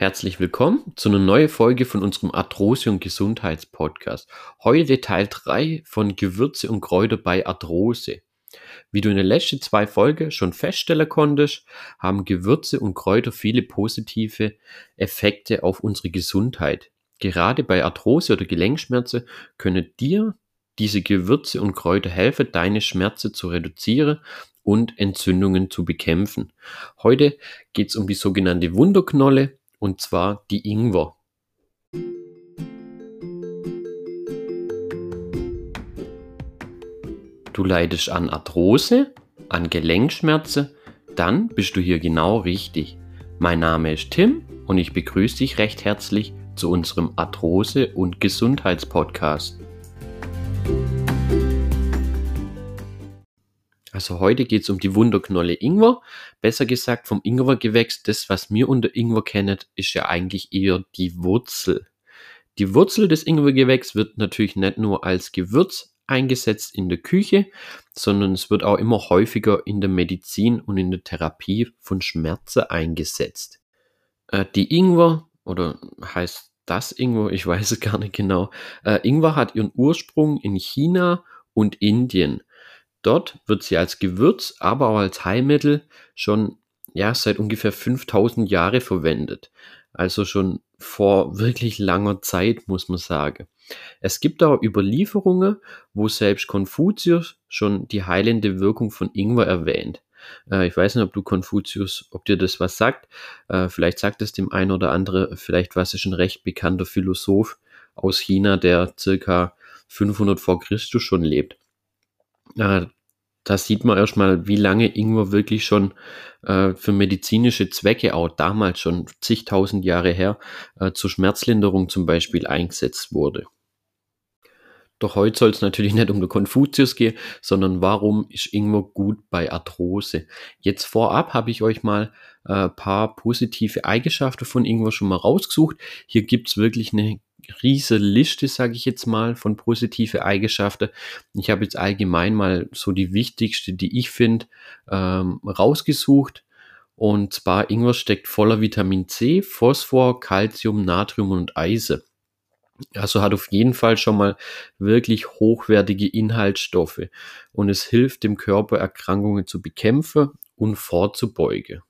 Herzlich willkommen zu einer neuen Folge von unserem Arthrose- und Gesundheitspodcast. Heute Teil 3 von Gewürze und Kräuter bei Arthrose. Wie du in den letzten zwei Folgen schon feststellen konntest, haben Gewürze und Kräuter viele positive Effekte auf unsere Gesundheit. Gerade bei Arthrose oder Gelenkschmerzen können dir diese Gewürze und Kräuter helfen, deine Schmerzen zu reduzieren und Entzündungen zu bekämpfen. Heute geht es um die sogenannte Wunderknolle und zwar die Ingwer. Du leidest an Arthrose, an Gelenkschmerzen, dann bist du hier genau richtig. Mein Name ist Tim und ich begrüße dich recht herzlich zu unserem Arthrose- und Gesundheitspodcast. Also heute geht es um die Wunderknolle Ingwer. Besser gesagt vom Ingwergewächs. Das, was wir unter Ingwer kennen, ist ja eigentlich eher die Wurzel. Die Wurzel des Ingwergewächs wird natürlich nicht nur als Gewürz eingesetzt in der Küche, sondern es wird auch immer häufiger in der Medizin und in der Therapie von Schmerzen eingesetzt. Äh, die Ingwer, oder heißt das Ingwer, ich weiß es gar nicht genau, äh, Ingwer hat ihren Ursprung in China und Indien. Dort wird sie als Gewürz, aber auch als Heilmittel schon ja, seit ungefähr 5000 Jahre verwendet. Also schon vor wirklich langer Zeit, muss man sagen. Es gibt auch Überlieferungen, wo selbst Konfuzius schon die heilende Wirkung von Ingwer erwähnt. Äh, ich weiß nicht, ob du Konfuzius, ob dir das was sagt. Äh, vielleicht sagt es dem einen oder anderen, vielleicht was ist ein recht bekannter Philosoph aus China, der circa 500 vor Christus schon lebt. Äh, da sieht man erstmal, wie lange Ingwer wirklich schon äh, für medizinische Zwecke, auch damals schon zigtausend Jahre her, äh, zur Schmerzlinderung zum Beispiel eingesetzt wurde. Doch heute soll es natürlich nicht um den Konfuzius gehen, sondern warum ist Ingwer gut bei Arthrose? Jetzt vorab habe ich euch mal ein äh, paar positive Eigenschaften von Ingwer schon mal rausgesucht. Hier gibt es wirklich eine riese Liste, sage ich jetzt mal, von positive Eigenschaften. Ich habe jetzt allgemein mal so die wichtigste, die ich finde, ähm, rausgesucht. Und zwar Ingwer steckt voller Vitamin C, Phosphor, Calcium, Natrium und Eisen. Also hat auf jeden Fall schon mal wirklich hochwertige Inhaltsstoffe und es hilft dem Körper Erkrankungen zu bekämpfen und vorzubeugen.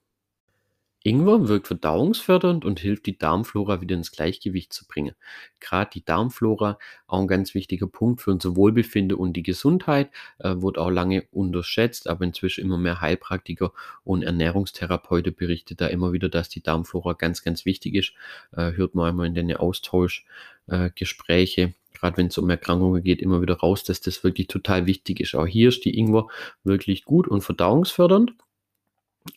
Ingwer wirkt verdauungsfördernd und hilft, die Darmflora wieder ins Gleichgewicht zu bringen. Gerade die Darmflora, auch ein ganz wichtiger Punkt für unser Wohlbefinden und die Gesundheit, äh, wird auch lange unterschätzt, aber inzwischen immer mehr Heilpraktiker und Ernährungstherapeuten berichten da immer wieder, dass die Darmflora ganz, ganz wichtig ist. Äh, hört man einmal in den Austauschgespräche. Äh, gerade wenn es um Erkrankungen geht, immer wieder raus, dass das wirklich total wichtig ist. Auch hier ist die Ingwer wirklich gut und verdauungsfördernd.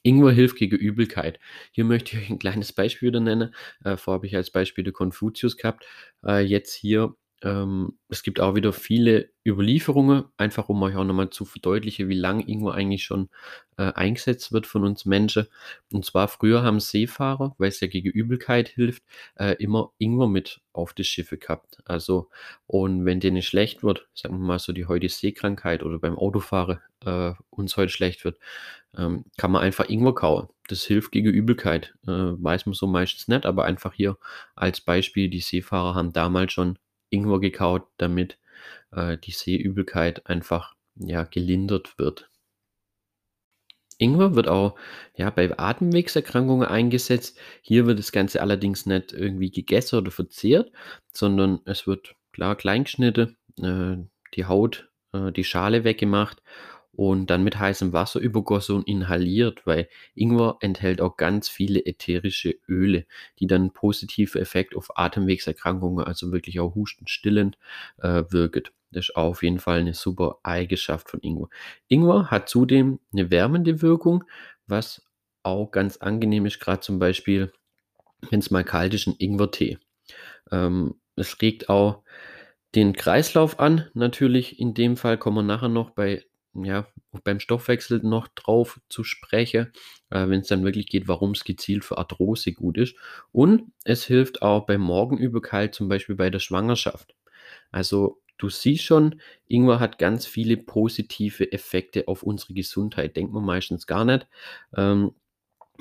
Ingwer hilft gegen Übelkeit. Hier möchte ich euch ein kleines Beispiel wieder nennen. Äh, vorher habe ich als Beispiel den Konfuzius gehabt. Äh, jetzt hier, ähm, es gibt auch wieder viele Überlieferungen, einfach um euch auch nochmal zu verdeutlichen, wie lange Ingwer eigentlich schon äh, eingesetzt wird von uns Menschen. Und zwar früher haben Seefahrer, weil es ja gegen Übelkeit hilft, äh, immer Ingwer mit auf die Schiffe gehabt. Also, und wenn denen schlecht wird, sagen wir mal so die heutige Seekrankheit oder beim Autofahren äh, uns heute schlecht wird, ähm, kann man einfach Ingwer kauen. Das hilft gegen Übelkeit. Äh, weiß man so meistens nicht, aber einfach hier als Beispiel, die Seefahrer haben damals schon Ingwer gekaut, damit äh, die Seeübelkeit einfach ja, gelindert wird. Ingwer wird auch ja, bei Atemwegserkrankungen eingesetzt. Hier wird das Ganze allerdings nicht irgendwie gegessen oder verzehrt, sondern es wird klar klein geschnitten, äh, die Haut, äh, die Schale weggemacht und dann mit heißem Wasser übergossen und inhaliert, weil Ingwer enthält auch ganz viele ätherische Öle, die dann einen positiven Effekt auf Atemwegserkrankungen, also wirklich auch Husten stillend, äh, wirken. Das ist auf jeden Fall eine super Eigenschaft von Ingwer. Ingwer hat zudem eine wärmende Wirkung, was auch ganz angenehm ist, gerade zum Beispiel, wenn es mal kalt ist, ein Ingwertee. Ähm, es regt auch den Kreislauf an, natürlich in dem Fall kommen wir nachher noch bei ja, beim Stoffwechsel noch drauf zu sprechen, äh, wenn es dann wirklich geht, warum es gezielt für Arthrose gut ist. Und es hilft auch bei Morgenübelkeit, zum Beispiel bei der Schwangerschaft. Also du siehst schon, Ingwer hat ganz viele positive Effekte auf unsere Gesundheit. Denkt man meistens gar nicht. Ähm,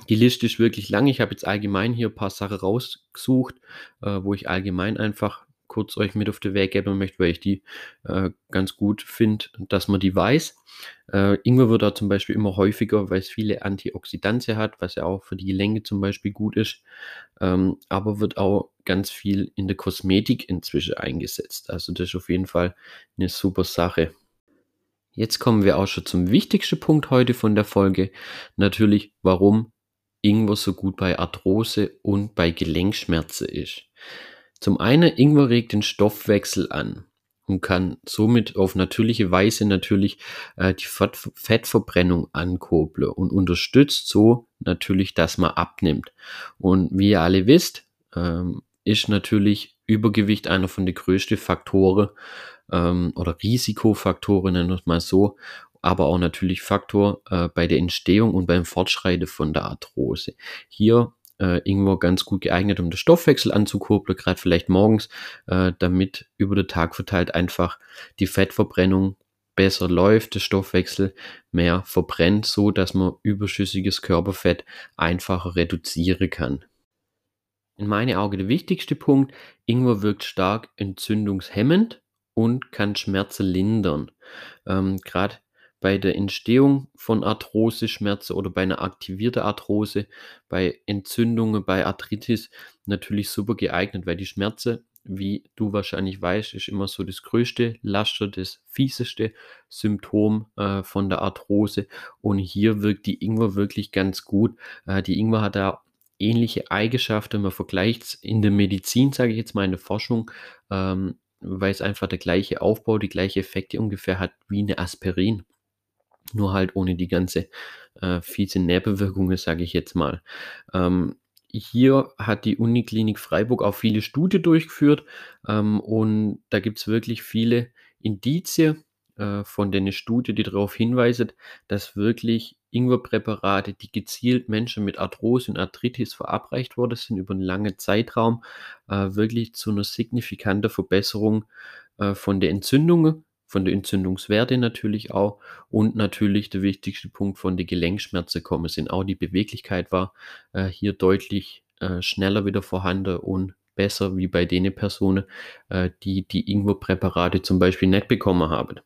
Die Liste ist wirklich lang. Ich habe jetzt allgemein hier ein paar Sachen rausgesucht, äh, wo ich allgemein einfach kurz euch mit auf den Weg geben möchte, weil ich die äh, ganz gut finde, dass man die weiß. Äh, Ingwer wird da zum Beispiel immer häufiger, weil es viele Antioxidantien hat, was ja auch für die Gelenke zum Beispiel gut ist. Ähm, aber wird auch ganz viel in der Kosmetik inzwischen eingesetzt. Also das ist auf jeden Fall eine super Sache. Jetzt kommen wir auch schon zum wichtigsten Punkt heute von der Folge. Natürlich, warum Ingwer so gut bei Arthrose und bei Gelenkschmerzen ist. Zum einen, Ingwer regt den Stoffwechsel an und kann somit auf natürliche Weise natürlich äh, die Fett Fettverbrennung ankurbeln und unterstützt so natürlich, dass man abnimmt. Und wie ihr alle wisst, ähm, ist natürlich Übergewicht einer von den größten Faktoren ähm, oder Risikofaktoren, nennen wir es mal so, aber auch natürlich Faktor äh, bei der Entstehung und beim Fortschreiten von der Arthrose. Hier äh, Ingwer ganz gut geeignet, um den Stoffwechsel anzukurbeln, gerade vielleicht morgens, äh, damit über den Tag verteilt einfach die Fettverbrennung besser läuft, der Stoffwechsel mehr verbrennt, so dass man überschüssiges Körperfett einfacher reduzieren kann. In meinen Augen der wichtigste Punkt, Ingwer wirkt stark entzündungshemmend und kann Schmerzen lindern. Ähm, Gerade bei der Entstehung von Arthrose, Schmerzen oder bei einer aktivierten Arthrose, bei Entzündungen, bei Arthritis natürlich super geeignet, weil die Schmerzen, wie du wahrscheinlich weißt, ist immer so das größte Laster, das fieseste Symptom äh, von der Arthrose. Und hier wirkt die Ingwer wirklich ganz gut. Äh, die Ingwer hat da ähnliche Eigenschaften. Man vergleicht es in der Medizin, sage ich jetzt mal, in der Forschung, ähm, weil es einfach der gleiche Aufbau, die gleiche Effekte ungefähr hat wie eine Aspirin nur halt ohne die ganze äh, fiese Nebenwirkungen, sage ich jetzt mal. Ähm, hier hat die Uniklinik Freiburg auch viele Studien durchgeführt ähm, und da gibt es wirklich viele Indizien äh, von den Studien, die darauf hinweisen, dass wirklich Ingwerpräparate, die gezielt Menschen mit Arthrose und Arthritis verabreicht worden sind über einen langen Zeitraum, äh, wirklich zu einer signifikanten Verbesserung äh, von den Entzündungen von der Entzündungswerte natürlich auch und natürlich der wichtigste Punkt von den Gelenkschmerzen kommen sind. Auch die Beweglichkeit war äh, hier deutlich äh, schneller wieder vorhanden und besser wie bei den Personen, äh, die die Ingwer-Präparate zum Beispiel nicht bekommen haben.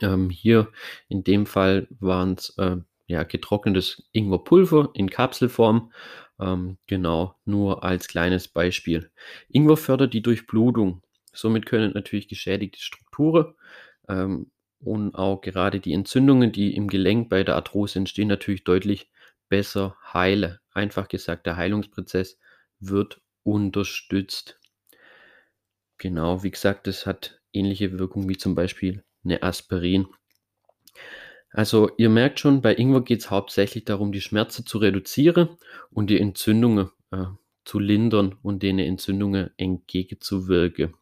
Ähm, hier in dem Fall waren es äh, ja, getrocknetes Ingwerpulver in Kapselform. Ähm, genau, nur als kleines Beispiel. Ingwer fördert die Durchblutung Somit können natürlich geschädigte Strukturen ähm, und auch gerade die Entzündungen, die im Gelenk bei der Arthrose entstehen, natürlich deutlich besser heilen. Einfach gesagt, der Heilungsprozess wird unterstützt. Genau, wie gesagt, das hat ähnliche Wirkung wie zum Beispiel eine Aspirin. Also ihr merkt schon, bei Ingwer geht es hauptsächlich darum, die Schmerzen zu reduzieren und die Entzündungen äh, zu lindern und denen Entzündungen entgegenzuwirken.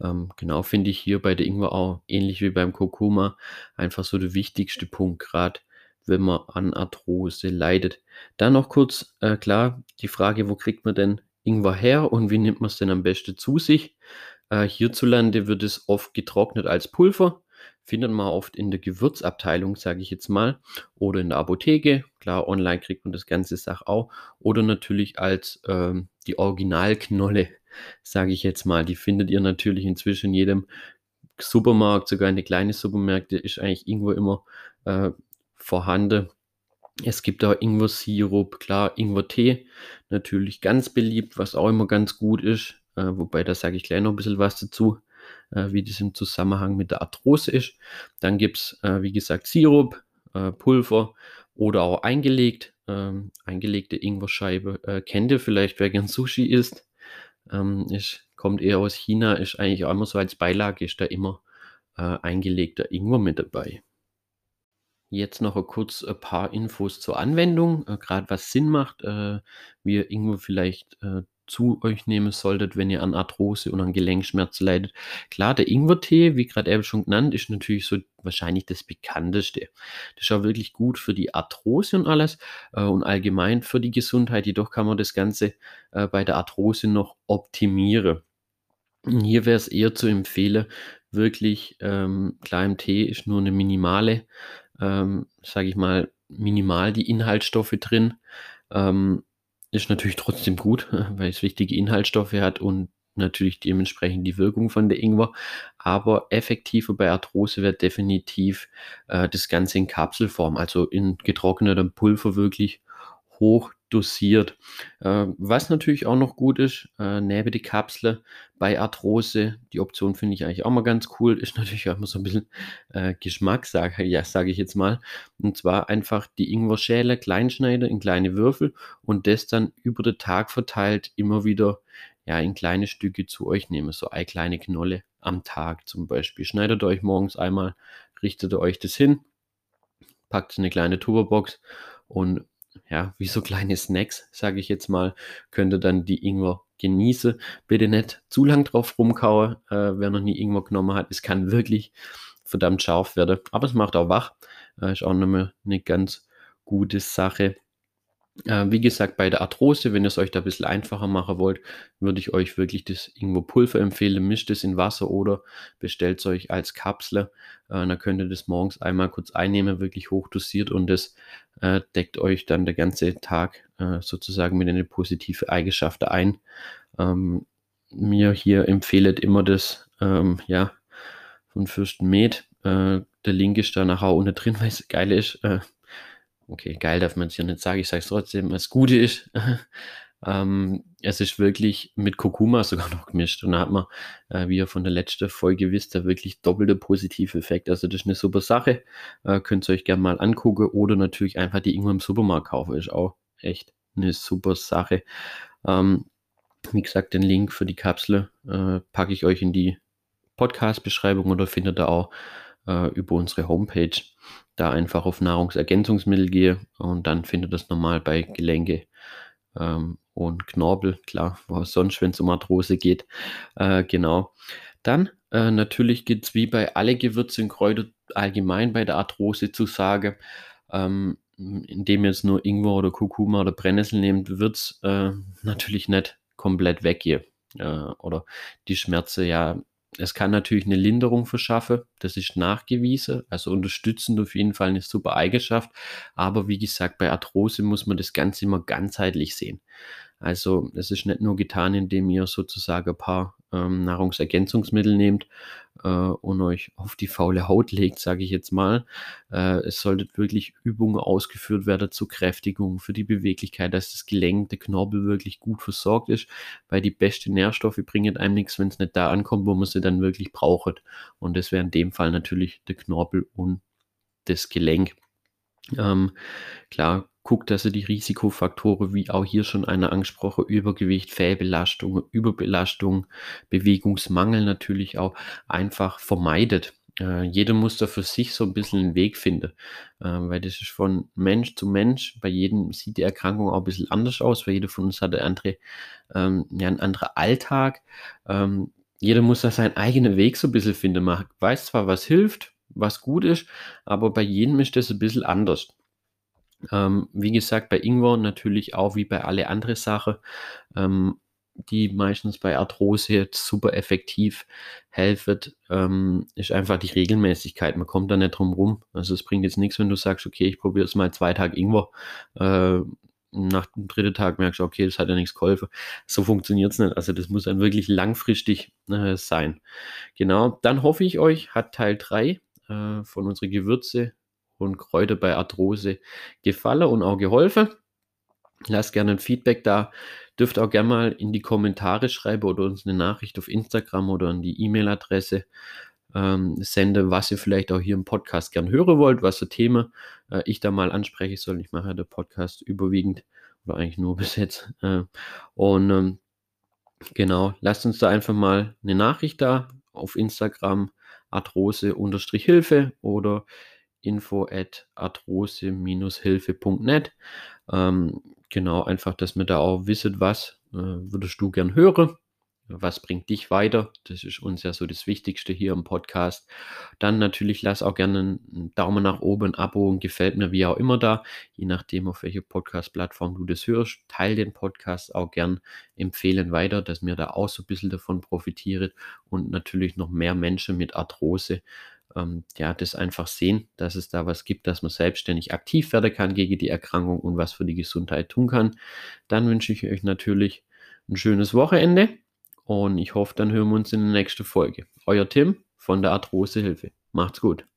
Ähm, genau finde ich hier bei der Ingwer auch ähnlich wie beim Kurkuma einfach so der wichtigste Punkt, gerade wenn man an Arthrose leidet. Dann noch kurz, äh, klar, die Frage, wo kriegt man denn Ingwer her und wie nimmt man es denn am besten zu sich? Äh, hierzulande wird es oft getrocknet als Pulver findet man oft in der Gewürzabteilung, sage ich jetzt mal, oder in der Apotheke. Klar, online kriegt man das ganze Sach auch. Oder natürlich als ähm, die Originalknolle, sage ich jetzt mal. Die findet ihr natürlich inzwischen in jedem Supermarkt, sogar in den kleinen Supermärkten ist eigentlich irgendwo immer äh, vorhanden. Es gibt auch Ingwer-Sirup, klar, Ingwer-Tee, natürlich ganz beliebt, was auch immer ganz gut ist. Äh, wobei, da sage ich gleich noch ein bisschen was dazu äh, wie das im Zusammenhang mit der Arthrose ist. Dann gibt es, äh, wie gesagt, Sirup, äh, Pulver oder auch eingelegt. Ähm, eingelegte Ingwerscheibe äh, kennt ihr vielleicht, wer gern Sushi isst. Ähm, ist, kommt eher aus China, ist eigentlich auch immer so als Beilage, ist da immer äh, eingelegter Ingwer mit dabei. Jetzt noch kurz ein paar Infos zur Anwendung, äh, gerade was Sinn macht, äh, wie Ingwer vielleicht äh, zu euch nehmen solltet, wenn ihr an Arthrose und an Gelenkschmerzen leidet. Klar, der Ingwertee, wie gerade eben schon genannt, ist natürlich so wahrscheinlich das bekannteste. Das ist auch wirklich gut für die Arthrose und alles äh, und allgemein für die Gesundheit. Jedoch kann man das Ganze äh, bei der Arthrose noch optimieren. Hier wäre es eher zu empfehlen, wirklich, ähm, klar im Tee ist nur eine minimale, ähm, sage ich mal, minimal die Inhaltsstoffe drin. Ähm, ist natürlich trotzdem gut, weil es wichtige Inhaltsstoffe hat und natürlich dementsprechend die Wirkung von der Ingwer. Aber effektiver bei Arthrose wird definitiv äh, das Ganze in Kapselform, also in getrocknetem Pulver wirklich hoch dosiert. Äh, was natürlich auch noch gut ist, äh, neben die Kapsel bei Arthrose, die Option finde ich eigentlich auch mal ganz cool, ist natürlich auch immer so ein bisschen äh, Geschmackssache, ja, sage ich jetzt mal. Und zwar einfach die Ingwer-Schäle kleinschneiden in kleine Würfel und das dann über den Tag verteilt immer wieder ja, in kleine Stücke zu euch nehmen, so eine kleine Knolle am Tag zum Beispiel. Schneidet euch morgens einmal, richtet euch das hin, packt eine kleine Tupperbox und ja, wie so kleine Snacks, sage ich jetzt mal, könnt ihr dann die Ingwer genießen. Bitte nicht zu lang drauf rumkauen, äh, wer noch nie Ingwer genommen hat. Es kann wirklich verdammt scharf werden, aber es macht auch wach. Äh, ist auch nochmal eine ganz gute Sache. Äh, wie gesagt, bei der Arthrose, wenn ihr es euch da ein bisschen einfacher machen wollt, würde ich euch wirklich das Ingwer Pulver empfehlen. Mischt es in Wasser oder bestellt es euch als Kapsel. Äh, dann könnt ihr das morgens einmal kurz einnehmen, wirklich hochdosiert und das äh, deckt euch dann der ganze Tag sozusagen mit einer positiven Eigenschaft ein. Ähm, mir hier empfehlet immer das, ähm, ja, von Fürsten Med. Der Link ist da nachher unten drin, weil es geil ist. Okay, geil darf man es ja nicht sagen, ich sage es trotzdem, das Gute ist, ähm, es ist wirklich mit Kurkuma sogar noch gemischt und da hat man, äh, wie ihr von der letzten Folge wisst, da wirklich doppelte positive Effekt. Also das ist eine super Sache, äh, könnt ihr euch gerne mal angucken oder natürlich einfach die irgendwo im Supermarkt kaufen, ist auch echt eine super Sache. Ähm, wie gesagt, den Link für die Kapsel äh, packe ich euch in die Podcast-Beschreibung oder findet ihr auch äh, über unsere Homepage. Da einfach auf Nahrungsergänzungsmittel gehe und dann findet das normal bei Gelenke ähm, und Knorpel, klar, was sonst, wenn es um Arthrose geht. Äh, genau. Dann äh, natürlich gibt es wie bei alle Gewürze und Kräuter allgemein bei der Arthrose zu sagen, ähm, indem ihr jetzt nur Ingwer oder Kurkuma oder Brennnessel nehmt, wird es äh, natürlich nicht komplett weggehen. Äh, oder die Schmerze ja es kann natürlich eine Linderung verschaffen, das ist nachgewiesen, also unterstützend auf jeden Fall eine super Eigenschaft. Aber wie gesagt, bei Arthrose muss man das Ganze immer ganzheitlich sehen. Also es ist nicht nur getan, indem ihr sozusagen ein paar ähm, Nahrungsergänzungsmittel nehmt äh, und euch auf die faule Haut legt, sage ich jetzt mal. Äh, es sollte wirklich Übungen ausgeführt werden zur Kräftigung, für die Beweglichkeit, dass das Gelenk, der Knorpel wirklich gut versorgt ist, weil die besten Nährstoffe bringen einem nichts, wenn es nicht da ankommt, wo man sie dann wirklich braucht. Und das wäre in dem Fall natürlich der Knorpel und das Gelenk. Ähm, klar, guckt, dass ihr die Risikofaktoren, wie auch hier schon einer angesprochen, Übergewicht, Fehlbelastung, Überbelastung, Bewegungsmangel natürlich auch einfach vermeidet. Äh, jeder muss da für sich so ein bisschen einen Weg finden, äh, weil das ist von Mensch zu Mensch. Bei jedem sieht die Erkrankung auch ein bisschen anders aus, weil jeder von uns hat eine andere, ähm, ja, einen anderen Alltag. Ähm, jeder muss da seinen eigenen Weg so ein bisschen finden. Man weiß zwar, was hilft, was gut ist, aber bei jedem ist das ein bisschen anders. Ähm, wie gesagt, bei Ingwer natürlich auch wie bei alle andere Sachen, ähm, die meistens bei Arthrose jetzt super effektiv helfen, ähm, ist einfach die Regelmäßigkeit. Man kommt da nicht drum rum. Also es bringt jetzt nichts, wenn du sagst, okay, ich probiere es mal zwei Tage Ingwer. Äh, nach dem dritten Tag merkst du, okay, das hat ja nichts geholfen. So funktioniert es nicht. Also das muss dann wirklich langfristig äh, sein. Genau, dann hoffe ich euch, hat Teil 3 äh, von unseren Gewürze und Kräuter bei Arthrose gefallen und auch geholfen. Lasst gerne ein Feedback da. Dürft auch gerne mal in die Kommentare schreiben oder uns eine Nachricht auf Instagram oder an die E-Mail-Adresse ähm, sende, was ihr vielleicht auch hier im Podcast gern hören wollt, was für Themen äh, ich da mal ansprechen soll. Ich mache ja den Podcast überwiegend oder eigentlich nur bis jetzt. Äh, und ähm, genau, lasst uns da einfach mal eine Nachricht da auf Instagram arthrose-hilfe oder info at arthrose-hilfe.net. Ähm, genau, einfach, dass wir da auch wisset, was äh, würdest du gern hören. Was bringt dich weiter? Das ist uns ja so das Wichtigste hier im Podcast. Dann natürlich lass auch gerne einen Daumen nach oben, ein Abo und gefällt mir wie auch immer da, je nachdem, auf welche Podcast-Plattform du das hörst. Teil den Podcast auch gern, empfehlen weiter, dass mir da auch so ein bisschen davon profitiert und natürlich noch mehr Menschen mit Arthrose ähm, ja, das einfach sehen, dass es da was gibt, dass man selbstständig aktiv werden kann gegen die Erkrankung und was für die Gesundheit tun kann. Dann wünsche ich euch natürlich ein schönes Wochenende und ich hoffe, dann hören wir uns in der nächsten Folge. Euer Tim von der Arthrosehilfe. Macht's gut.